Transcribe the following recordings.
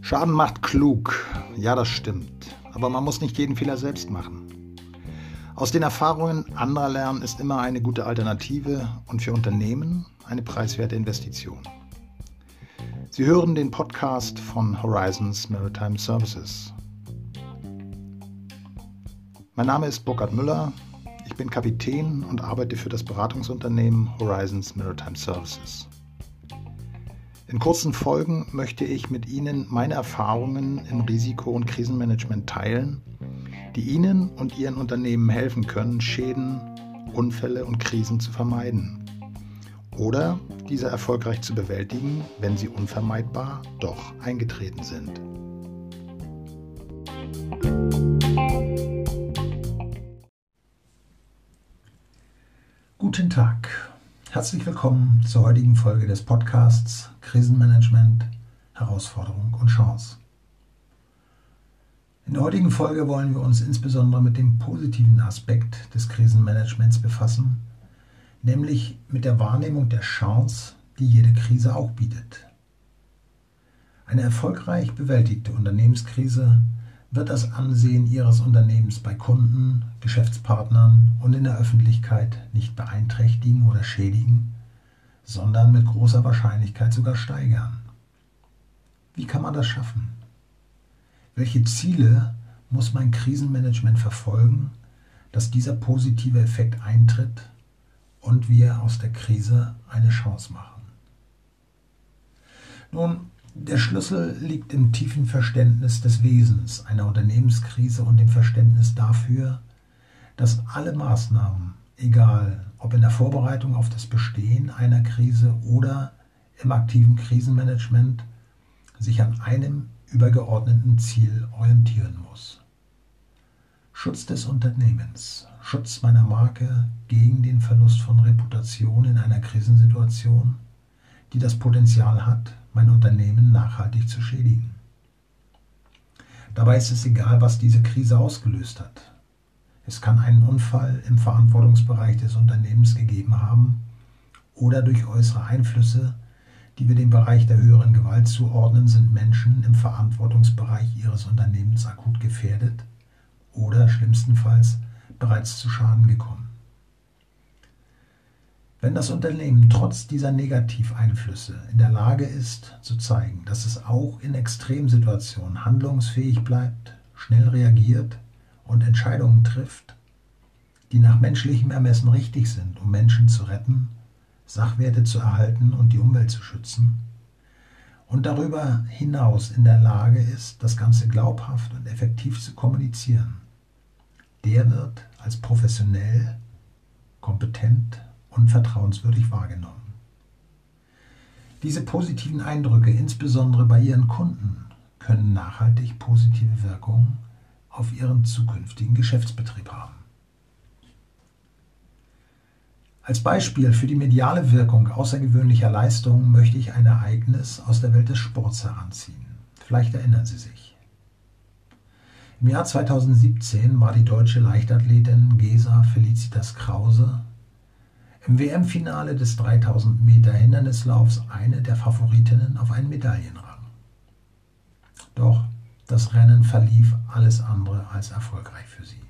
Schaden macht klug. Ja, das stimmt. Aber man muss nicht jeden Fehler selbst machen. Aus den Erfahrungen anderer lernen ist immer eine gute Alternative und für Unternehmen eine preiswerte Investition. Sie hören den Podcast von Horizons Maritime Services. Mein Name ist Burkhard Müller. Ich bin Kapitän und arbeite für das Beratungsunternehmen Horizons Maritime Services. In kurzen Folgen möchte ich mit Ihnen meine Erfahrungen im Risiko- und Krisenmanagement teilen, die Ihnen und Ihren Unternehmen helfen können, Schäden, Unfälle und Krisen zu vermeiden oder diese erfolgreich zu bewältigen, wenn sie unvermeidbar doch eingetreten sind. Tag. Herzlich willkommen zur heutigen Folge des Podcasts Krisenmanagement, Herausforderung und Chance. In der heutigen Folge wollen wir uns insbesondere mit dem positiven Aspekt des Krisenmanagements befassen, nämlich mit der Wahrnehmung der Chance, die jede Krise auch bietet. Eine erfolgreich bewältigte Unternehmenskrise wird das Ansehen Ihres Unternehmens bei Kunden, Geschäftspartnern und in der Öffentlichkeit nicht beeinträchtigen oder schädigen, sondern mit großer Wahrscheinlichkeit sogar steigern. Wie kann man das schaffen? Welche Ziele muss mein Krisenmanagement verfolgen, dass dieser positive Effekt eintritt und wir aus der Krise eine Chance machen? Nun, der Schlüssel liegt im tiefen Verständnis des Wesens einer Unternehmenskrise und dem Verständnis dafür, dass alle Maßnahmen, egal ob in der Vorbereitung auf das Bestehen einer Krise oder im aktiven Krisenmanagement, sich an einem übergeordneten Ziel orientieren muss. Schutz des Unternehmens, Schutz meiner Marke gegen den Verlust von Reputation in einer Krisensituation, die das Potenzial hat, mein Unternehmen nachhaltig zu schädigen. Dabei ist es egal, was diese Krise ausgelöst hat. Es kann einen Unfall im Verantwortungsbereich des Unternehmens gegeben haben oder durch äußere Einflüsse, die wir dem Bereich der höheren Gewalt zuordnen, sind Menschen im Verantwortungsbereich ihres Unternehmens akut gefährdet oder schlimmstenfalls bereits zu Schaden gekommen. Wenn das Unternehmen trotz dieser Negativeinflüsse in der Lage ist, zu zeigen, dass es auch in Extremsituationen handlungsfähig bleibt, schnell reagiert und Entscheidungen trifft, die nach menschlichem Ermessen richtig sind, um Menschen zu retten, Sachwerte zu erhalten und die Umwelt zu schützen, und darüber hinaus in der Lage ist, das Ganze glaubhaft und effektiv zu kommunizieren, der wird als professionell, kompetent und vertrauenswürdig wahrgenommen. Diese positiven Eindrücke, insbesondere bei Ihren Kunden, können nachhaltig positive Wirkungen auf Ihren zukünftigen Geschäftsbetrieb haben. Als Beispiel für die mediale Wirkung außergewöhnlicher Leistungen möchte ich ein Ereignis aus der Welt des Sports heranziehen. Vielleicht erinnern Sie sich. Im Jahr 2017 war die deutsche Leichtathletin Gesa Felicitas Krause im WM-Finale des 3000 Meter Hindernislaufs eine der Favoritinnen auf einen Medaillenrang. Doch das Rennen verlief alles andere als erfolgreich für sie.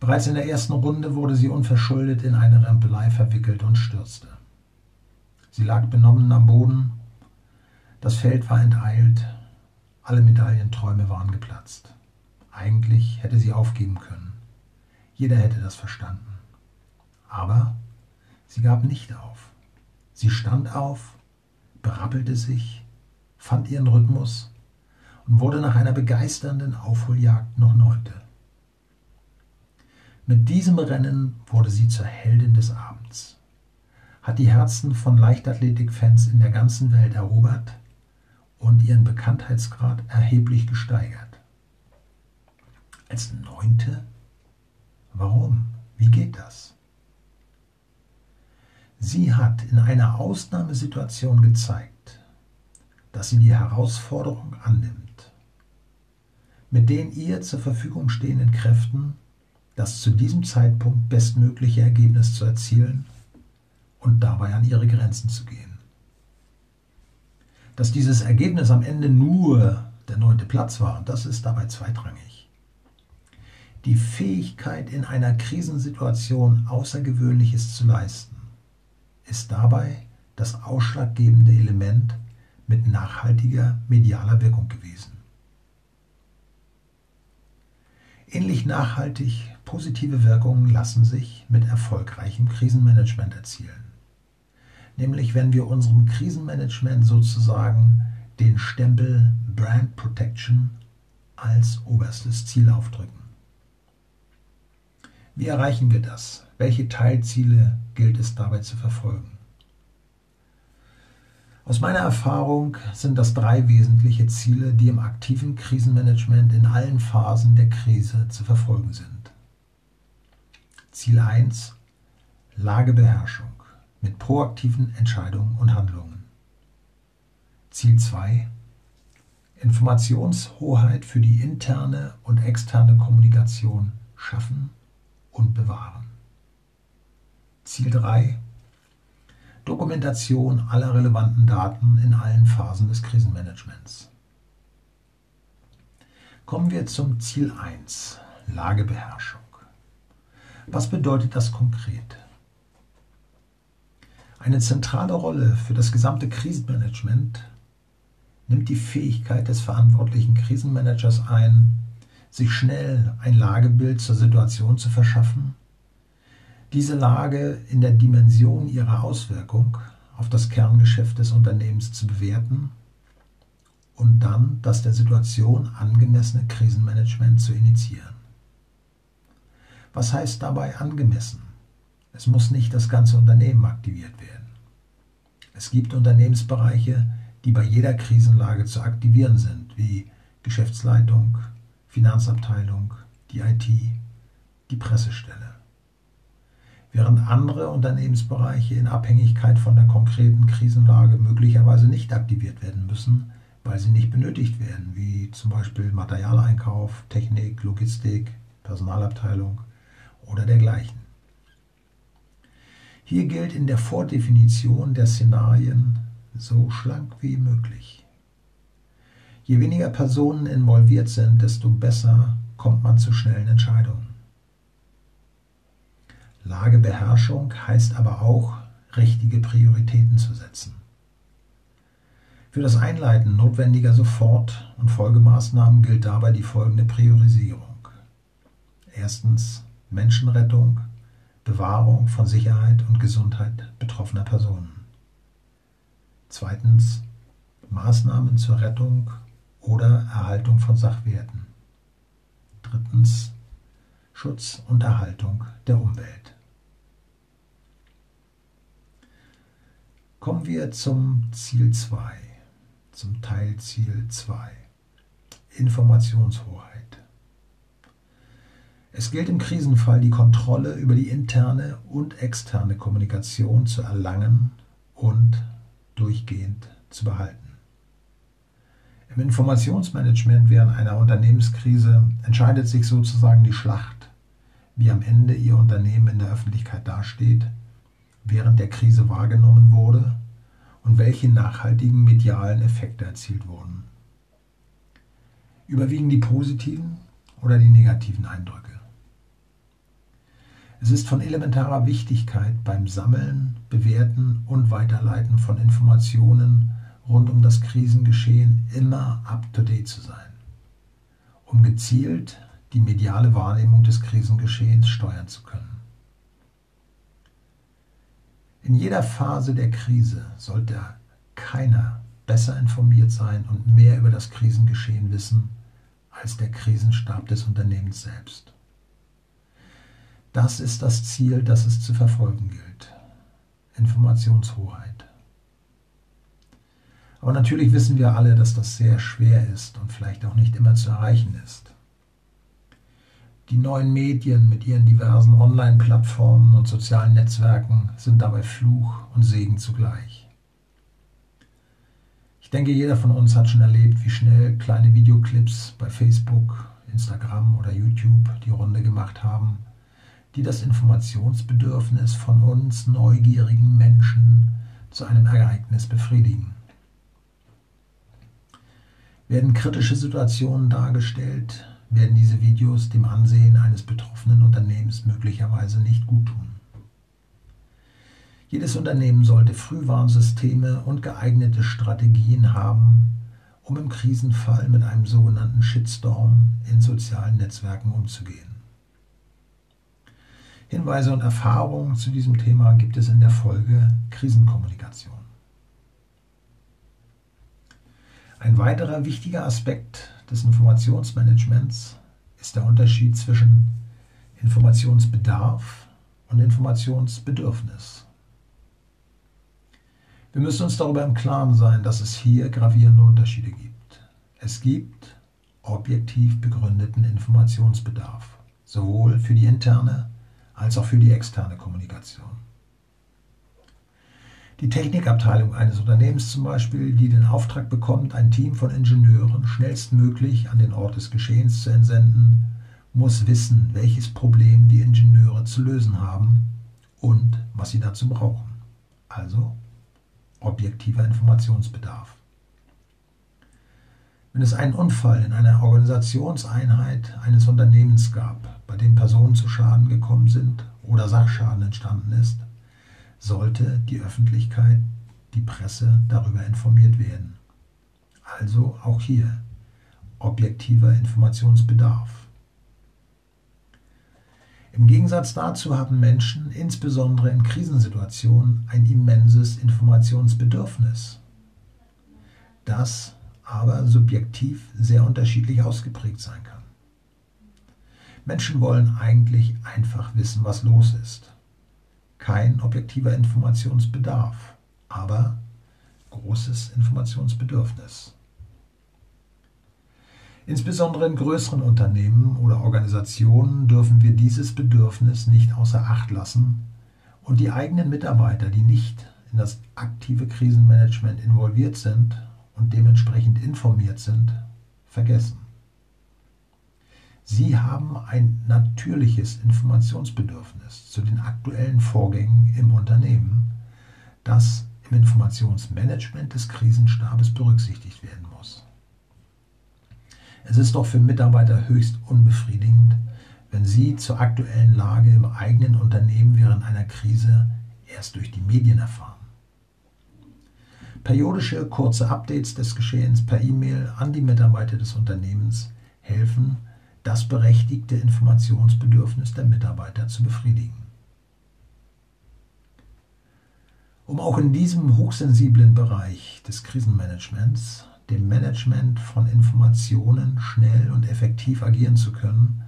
Bereits in der ersten Runde wurde sie unverschuldet in eine Rempelei verwickelt und stürzte. Sie lag benommen am Boden, das Feld war enteilt, alle Medaillenträume waren geplatzt. Eigentlich hätte sie aufgeben können. Jeder hätte das verstanden. Aber sie gab nicht auf. Sie stand auf, berappelte sich, fand ihren Rhythmus und wurde nach einer begeisternden Aufholjagd noch Neunte. Mit diesem Rennen wurde sie zur Heldin des Abends, hat die Herzen von Leichtathletikfans in der ganzen Welt erobert und ihren Bekanntheitsgrad erheblich gesteigert. Als Neunte? Warum? Wie geht das? Sie hat in einer Ausnahmesituation gezeigt, dass sie die Herausforderung annimmt, mit den ihr zur Verfügung stehenden Kräften das zu diesem Zeitpunkt bestmögliche Ergebnis zu erzielen und dabei an ihre Grenzen zu gehen. Dass dieses Ergebnis am Ende nur der neunte Platz war, das ist dabei zweitrangig. Die Fähigkeit, in einer Krisensituation Außergewöhnliches zu leisten, ist dabei das ausschlaggebende Element mit nachhaltiger medialer Wirkung gewesen. Ähnlich nachhaltig positive Wirkungen lassen sich mit erfolgreichem Krisenmanagement erzielen. Nämlich wenn wir unserem Krisenmanagement sozusagen den Stempel Brand Protection als oberstes Ziel aufdrücken. Wie erreichen wir das? Welche Teilziele gilt es dabei zu verfolgen? Aus meiner Erfahrung sind das drei wesentliche Ziele, die im aktiven Krisenmanagement in allen Phasen der Krise zu verfolgen sind. Ziel 1 Lagebeherrschung mit proaktiven Entscheidungen und Handlungen. Ziel 2 Informationshoheit für die interne und externe Kommunikation schaffen und bewahren. Ziel 3 Dokumentation aller relevanten Daten in allen Phasen des Krisenmanagements. Kommen wir zum Ziel 1, Lagebeherrschung. Was bedeutet das konkret? Eine zentrale Rolle für das gesamte Krisenmanagement nimmt die Fähigkeit des verantwortlichen Krisenmanagers ein, sich schnell ein Lagebild zur Situation zu verschaffen diese Lage in der Dimension ihrer Auswirkung auf das Kerngeschäft des Unternehmens zu bewerten und dann das der Situation angemessene Krisenmanagement zu initiieren. Was heißt dabei angemessen? Es muss nicht das ganze Unternehmen aktiviert werden. Es gibt Unternehmensbereiche, die bei jeder Krisenlage zu aktivieren sind, wie Geschäftsleitung, Finanzabteilung, die IT, die Pressestelle während andere Unternehmensbereiche in Abhängigkeit von der konkreten Krisenlage möglicherweise nicht aktiviert werden müssen, weil sie nicht benötigt werden, wie zum Beispiel Materialeinkauf, Technik, Logistik, Personalabteilung oder dergleichen. Hier gilt in der Vordefinition der Szenarien so schlank wie möglich. Je weniger Personen involviert sind, desto besser kommt man zu schnellen Entscheidungen. Lagebeherrschung heißt aber auch, richtige Prioritäten zu setzen. Für das Einleiten notwendiger Sofort- und Folgemaßnahmen gilt dabei die folgende Priorisierung. Erstens Menschenrettung, Bewahrung von Sicherheit und Gesundheit betroffener Personen. Zweitens Maßnahmen zur Rettung oder Erhaltung von Sachwerten. Drittens Schutz und Erhaltung der Umwelt. Kommen wir zum Ziel 2, zum Teilziel 2, Informationshoheit. Es gilt im Krisenfall die Kontrolle über die interne und externe Kommunikation zu erlangen und durchgehend zu behalten. Im Informationsmanagement während einer Unternehmenskrise entscheidet sich sozusagen die Schlacht, wie am Ende Ihr Unternehmen in der Öffentlichkeit dasteht während der Krise wahrgenommen wurde und welche nachhaltigen medialen Effekte erzielt wurden. Überwiegen die positiven oder die negativen Eindrücke? Es ist von elementarer Wichtigkeit beim Sammeln, Bewerten und Weiterleiten von Informationen rund um das Krisengeschehen immer up-to-date zu sein, um gezielt die mediale Wahrnehmung des Krisengeschehens steuern zu können. In jeder Phase der Krise sollte keiner besser informiert sein und mehr über das Krisengeschehen wissen als der Krisenstab des Unternehmens selbst. Das ist das Ziel, das es zu verfolgen gilt. Informationshoheit. Aber natürlich wissen wir alle, dass das sehr schwer ist und vielleicht auch nicht immer zu erreichen ist. Die neuen Medien mit ihren diversen Online-Plattformen und sozialen Netzwerken sind dabei Fluch und Segen zugleich. Ich denke, jeder von uns hat schon erlebt, wie schnell kleine Videoclips bei Facebook, Instagram oder YouTube die Runde gemacht haben, die das Informationsbedürfnis von uns neugierigen Menschen zu einem Ereignis befriedigen. Werden kritische Situationen dargestellt, werden diese Videos dem Ansehen eines betroffenen Unternehmens möglicherweise nicht gut tun. Jedes Unternehmen sollte Frühwarnsysteme und geeignete Strategien haben, um im Krisenfall mit einem sogenannten Shitstorm in sozialen Netzwerken umzugehen. Hinweise und Erfahrungen zu diesem Thema gibt es in der Folge Krisenkommunikation. Ein weiterer wichtiger Aspekt des Informationsmanagements ist der Unterschied zwischen Informationsbedarf und Informationsbedürfnis. Wir müssen uns darüber im Klaren sein, dass es hier gravierende Unterschiede gibt. Es gibt objektiv begründeten Informationsbedarf, sowohl für die interne als auch für die externe Kommunikation. Die Technikabteilung eines Unternehmens zum Beispiel, die den Auftrag bekommt, ein Team von Ingenieuren schnellstmöglich an den Ort des Geschehens zu entsenden, muss wissen, welches Problem die Ingenieure zu lösen haben und was sie dazu brauchen. Also objektiver Informationsbedarf. Wenn es einen Unfall in einer Organisationseinheit eines Unternehmens gab, bei dem Personen zu Schaden gekommen sind oder Sachschaden entstanden ist, sollte die Öffentlichkeit, die Presse darüber informiert werden. Also auch hier objektiver Informationsbedarf. Im Gegensatz dazu haben Menschen, insbesondere in Krisensituationen, ein immenses Informationsbedürfnis. Das aber subjektiv sehr unterschiedlich ausgeprägt sein kann. Menschen wollen eigentlich einfach wissen, was los ist. Kein objektiver Informationsbedarf, aber großes Informationsbedürfnis. Insbesondere in größeren Unternehmen oder Organisationen dürfen wir dieses Bedürfnis nicht außer Acht lassen und die eigenen Mitarbeiter, die nicht in das aktive Krisenmanagement involviert sind und dementsprechend informiert sind, vergessen. Sie haben ein natürliches Informationsbedürfnis zu den aktuellen Vorgängen im Unternehmen, das im Informationsmanagement des Krisenstabes berücksichtigt werden muss. Es ist doch für Mitarbeiter höchst unbefriedigend, wenn sie zur aktuellen Lage im eigenen Unternehmen während einer Krise erst durch die Medien erfahren. Periodische kurze Updates des Geschehens per E-Mail an die Mitarbeiter des Unternehmens helfen, das berechtigte Informationsbedürfnis der Mitarbeiter zu befriedigen. Um auch in diesem hochsensiblen Bereich des Krisenmanagements, dem Management von Informationen, schnell und effektiv agieren zu können,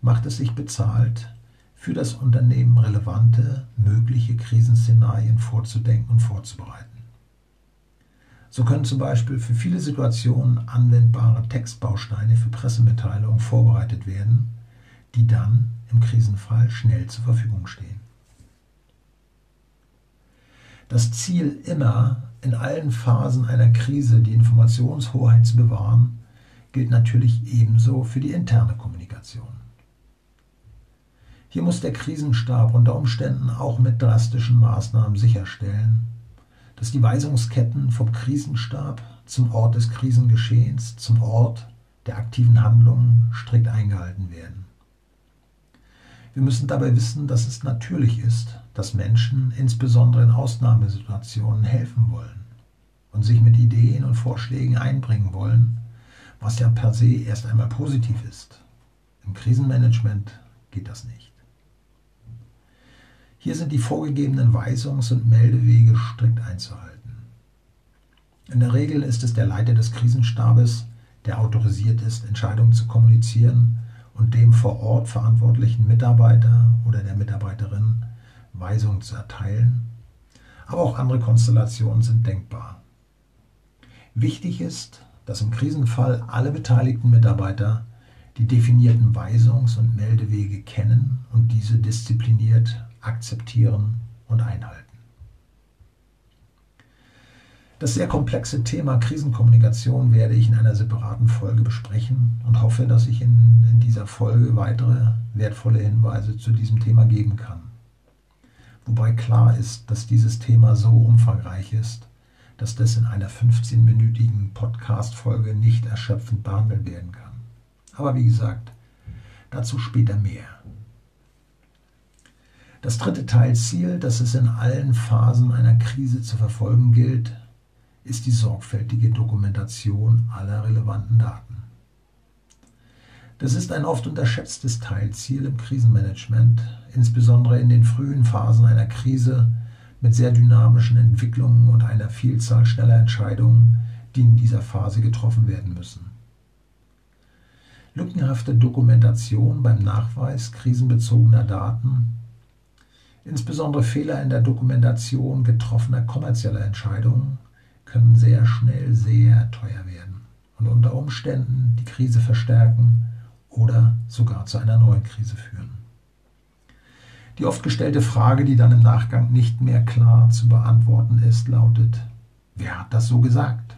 macht es sich bezahlt, für das Unternehmen relevante, mögliche Krisenszenarien vorzudenken und vorzubereiten. So können zum Beispiel für viele Situationen anwendbare Textbausteine für Pressemitteilungen vorbereitet werden, die dann im Krisenfall schnell zur Verfügung stehen. Das Ziel immer, in allen Phasen einer Krise die Informationshoheit zu bewahren, gilt natürlich ebenso für die interne Kommunikation. Hier muss der Krisenstab unter Umständen auch mit drastischen Maßnahmen sicherstellen, dass die Weisungsketten vom Krisenstab zum Ort des Krisengeschehens, zum Ort der aktiven Handlungen strikt eingehalten werden. Wir müssen dabei wissen, dass es natürlich ist, dass Menschen insbesondere in Ausnahmesituationen helfen wollen und sich mit Ideen und Vorschlägen einbringen wollen, was ja per se erst einmal positiv ist. Im Krisenmanagement geht das nicht. Hier sind die vorgegebenen Weisungs- und Meldewege strikt einzuhalten. In der Regel ist es der Leiter des Krisenstabes, der autorisiert ist, Entscheidungen zu kommunizieren und dem vor Ort verantwortlichen Mitarbeiter oder der Mitarbeiterin Weisungen zu erteilen. Aber auch andere Konstellationen sind denkbar. Wichtig ist, dass im Krisenfall alle beteiligten Mitarbeiter die definierten Weisungs- und Meldewege kennen und diese diszipliniert akzeptieren und einhalten. Das sehr komplexe Thema Krisenkommunikation werde ich in einer separaten Folge besprechen und hoffe, dass ich in, in dieser Folge weitere wertvolle Hinweise zu diesem Thema geben kann. Wobei klar ist, dass dieses Thema so umfangreich ist, dass das in einer 15-minütigen Podcast-Folge nicht erschöpfend behandelt werden kann. Aber wie gesagt, dazu später mehr. Das dritte Teilziel, das es in allen Phasen einer Krise zu verfolgen gilt, ist die sorgfältige Dokumentation aller relevanten Daten. Das ist ein oft unterschätztes Teilziel im Krisenmanagement, insbesondere in den frühen Phasen einer Krise mit sehr dynamischen Entwicklungen und einer Vielzahl schneller Entscheidungen, die in dieser Phase getroffen werden müssen. Lückenhafte Dokumentation beim Nachweis krisenbezogener Daten, insbesondere Fehler in der Dokumentation getroffener kommerzieller Entscheidungen, können sehr schnell sehr teuer werden und unter Umständen die Krise verstärken oder sogar zu einer neuen Krise führen. Die oft gestellte Frage, die dann im Nachgang nicht mehr klar zu beantworten ist, lautet, wer hat das so gesagt?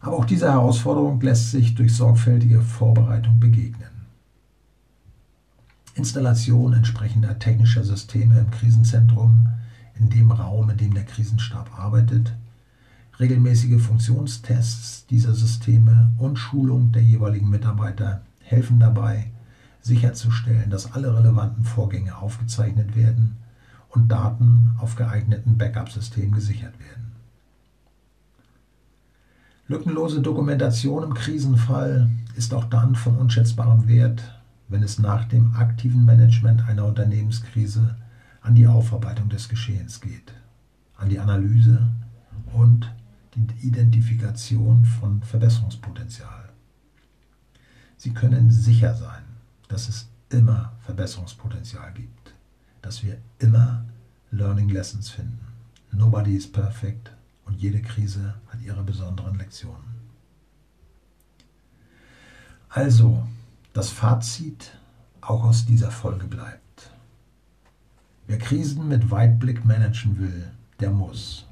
Aber auch dieser Herausforderung lässt sich durch sorgfältige Vorbereitung begegnen. Installation entsprechender technischer Systeme im Krisenzentrum in dem Raum, in dem der Krisenstab arbeitet, regelmäßige Funktionstests dieser Systeme und Schulung der jeweiligen Mitarbeiter helfen dabei, sicherzustellen, dass alle relevanten Vorgänge aufgezeichnet werden und Daten auf geeigneten Backup-Systemen gesichert werden. Lückenlose Dokumentation im Krisenfall ist auch dann von unschätzbarem Wert, wenn es nach dem aktiven Management einer Unternehmenskrise an die Aufarbeitung des Geschehens geht, an die Analyse und die Identifikation von Verbesserungspotenzial. Sie können sicher sein, dass es immer Verbesserungspotenzial gibt, dass wir immer Learning Lessons finden. Nobody is perfect und jede Krise hat ihre besonderen Lektionen. Also, das Fazit auch aus dieser Folge bleibt. Wer Krisen mit Weitblick managen will, der muss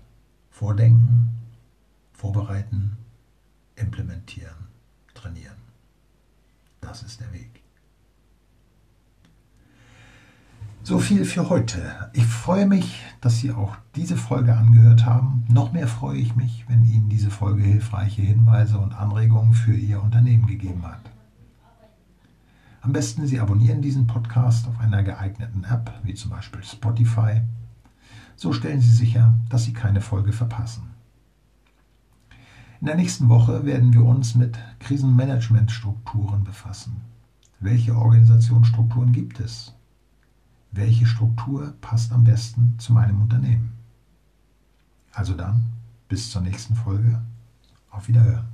vordenken, vorbereiten, implementieren, trainieren. Das ist der Weg. So viel für heute. Ich freue mich, dass Sie auch diese Folge angehört haben. Noch mehr freue ich mich, wenn Ihnen diese Folge hilfreiche Hinweise und Anregungen für Ihr Unternehmen gegeben hat. Am besten Sie abonnieren diesen Podcast auf einer geeigneten App, wie zum Beispiel Spotify. So stellen Sie sicher, dass Sie keine Folge verpassen. In der nächsten Woche werden wir uns mit Krisenmanagementstrukturen befassen. Welche Organisationsstrukturen gibt es? Welche Struktur passt am besten zu meinem Unternehmen? Also dann, bis zur nächsten Folge. Auf Wiederhören.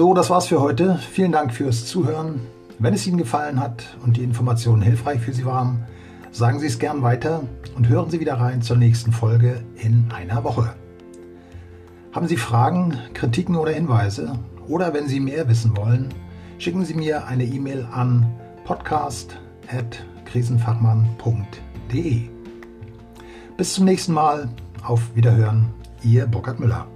So, das war's für heute. Vielen Dank fürs Zuhören. Wenn es Ihnen gefallen hat und die Informationen hilfreich für Sie waren, sagen Sie es gern weiter und hören Sie wieder rein zur nächsten Folge in einer Woche. Haben Sie Fragen, Kritiken oder Hinweise? Oder wenn Sie mehr wissen wollen, schicken Sie mir eine E-Mail an podcast.krisenfachmann.de. Bis zum nächsten Mal. Auf Wiederhören. Ihr Burkhard Müller.